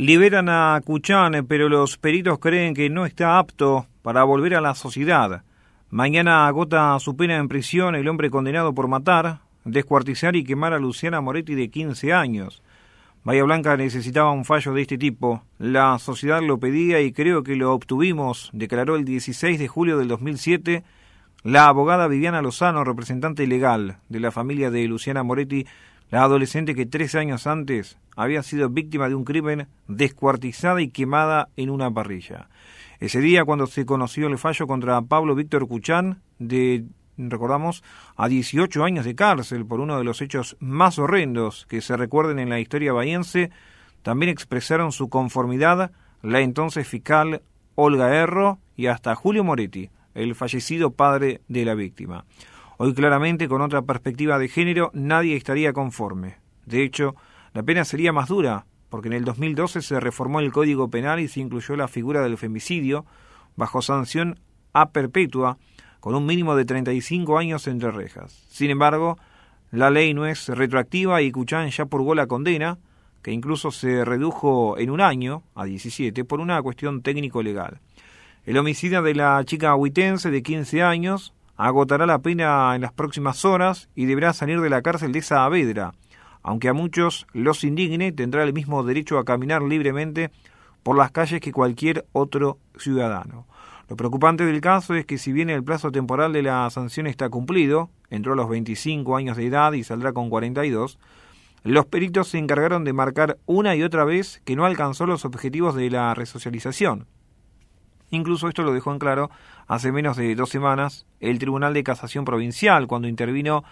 Liberan a Cuchán, pero los peritos creen que no está apto para volver a la sociedad. Mañana agota su pena en prisión el hombre condenado por matar, descuartizar y quemar a Luciana Moretti de 15 años. Bahía Blanca necesitaba un fallo de este tipo. La sociedad lo pedía y creo que lo obtuvimos, declaró el 16 de julio del 2007 la abogada Viviana Lozano, representante legal de la familia de Luciana Moretti, la adolescente que tres años antes había sido víctima de un crimen descuartizada y quemada en una parrilla. Ese día, cuando se conoció el fallo contra Pablo Víctor Cuchán, de, recordamos, a 18 años de cárcel por uno de los hechos más horrendos que se recuerden en la historia bahiense, también expresaron su conformidad la entonces fiscal Olga Erro y hasta Julio Moretti, el fallecido padre de la víctima. Hoy claramente, con otra perspectiva de género, nadie estaría conforme. De hecho, la pena sería más dura, porque en el 2012 se reformó el Código Penal y se incluyó la figura del femicidio bajo sanción a perpetua, con un mínimo de 35 años entre rejas. Sin embargo, la ley no es retroactiva y Cuchán ya purgó la condena, que incluso se redujo en un año, a 17, por una cuestión técnico-legal. El homicidio de la chica huitense de 15 años agotará la pena en las próximas horas y deberá salir de la cárcel de Saavedra. Aunque a muchos los indigne, tendrá el mismo derecho a caminar libremente por las calles que cualquier otro ciudadano. Lo preocupante del caso es que si bien el plazo temporal de la sanción está cumplido, entró a los 25 años de edad y saldrá con 42, los peritos se encargaron de marcar una y otra vez que no alcanzó los objetivos de la resocialización. Incluso esto lo dejó en claro hace menos de dos semanas el Tribunal de Casación Provincial cuando intervino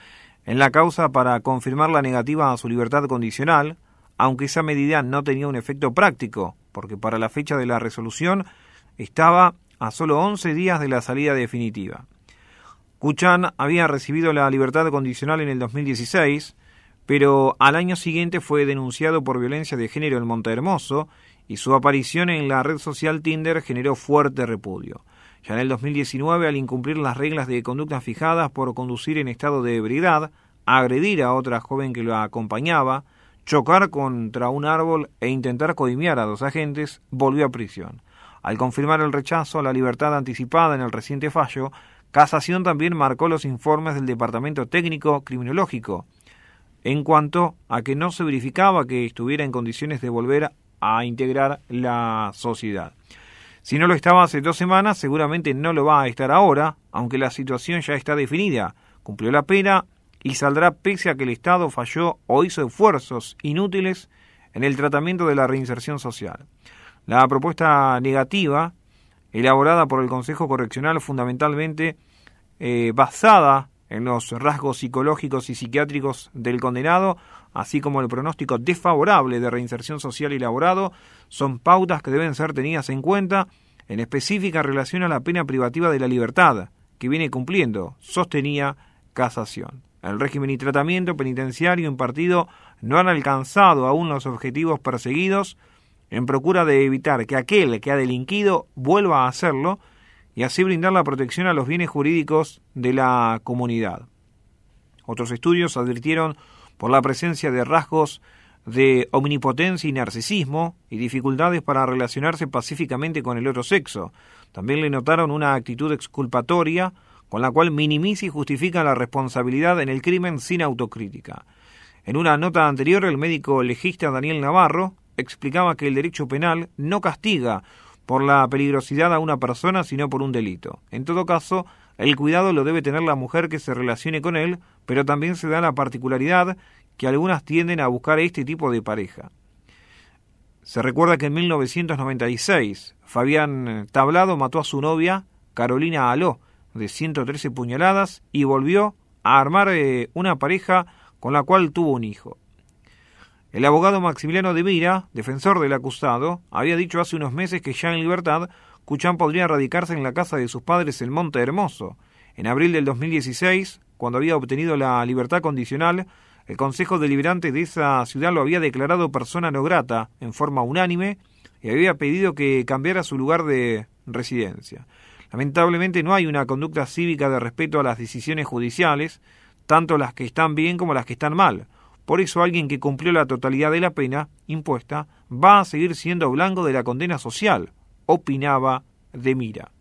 en la causa para confirmar la negativa a su libertad condicional, aunque esa medida no tenía un efecto práctico, porque para la fecha de la resolución estaba a solo 11 días de la salida definitiva. Kuchan había recibido la libertad condicional en el 2016, pero al año siguiente fue denunciado por violencia de género en Montehermoso y su aparición en la red social Tinder generó fuerte repudio. Ya en el 2019, al incumplir las reglas de conducta fijadas por conducir en estado de ebriedad, agredir a otra joven que lo acompañaba, chocar contra un árbol e intentar coimiar a dos agentes, volvió a prisión. Al confirmar el rechazo a la libertad anticipada en el reciente fallo, Casación también marcó los informes del Departamento Técnico Criminológico, en cuanto a que no se verificaba que estuviera en condiciones de volver a integrar la sociedad. Si no lo estaba hace dos semanas, seguramente no lo va a estar ahora, aunque la situación ya está definida. Cumplió la pena y saldrá pese a que el Estado falló o hizo esfuerzos inútiles en el tratamiento de la reinserción social. La propuesta negativa, elaborada por el Consejo Correccional fundamentalmente eh, basada en los rasgos psicológicos y psiquiátricos del condenado, así como el pronóstico desfavorable de reinserción social y laborado, son pautas que deben ser tenidas en cuenta en específica relación a la pena privativa de la libertad, que viene cumpliendo, sostenía Casación. El régimen y tratamiento penitenciario impartido no han alcanzado aún los objetivos perseguidos en procura de evitar que aquel que ha delinquido vuelva a hacerlo y así brindar la protección a los bienes jurídicos de la comunidad. Otros estudios advirtieron por la presencia de rasgos de omnipotencia y narcisismo y dificultades para relacionarse pacíficamente con el otro sexo. También le notaron una actitud exculpatoria con la cual minimiza y justifica la responsabilidad en el crimen sin autocrítica. En una nota anterior, el médico legista Daniel Navarro explicaba que el derecho penal no castiga por la peligrosidad a una persona, sino por un delito. En todo caso, el cuidado lo debe tener la mujer que se relacione con él, pero también se da la particularidad que algunas tienden a buscar este tipo de pareja. Se recuerda que en 1996 Fabián Tablado mató a su novia, Carolina Aló, de 113 puñaladas, y volvió a armar eh, una pareja con la cual tuvo un hijo. El abogado Maximiliano de Mira, defensor del acusado, había dicho hace unos meses que ya en libertad, Cuchán podría radicarse en la casa de sus padres en Monte Hermoso. En abril del 2016, cuando había obtenido la libertad condicional, el Consejo Deliberante de esa ciudad lo había declarado persona no grata en forma unánime y había pedido que cambiara su lugar de residencia. Lamentablemente no hay una conducta cívica de respeto a las decisiones judiciales, tanto las que están bien como las que están mal Por eso alguien que cumplió la totalidad de la pena impuesta va a seguir siendo blanco de la condena social, opinaba de Mira.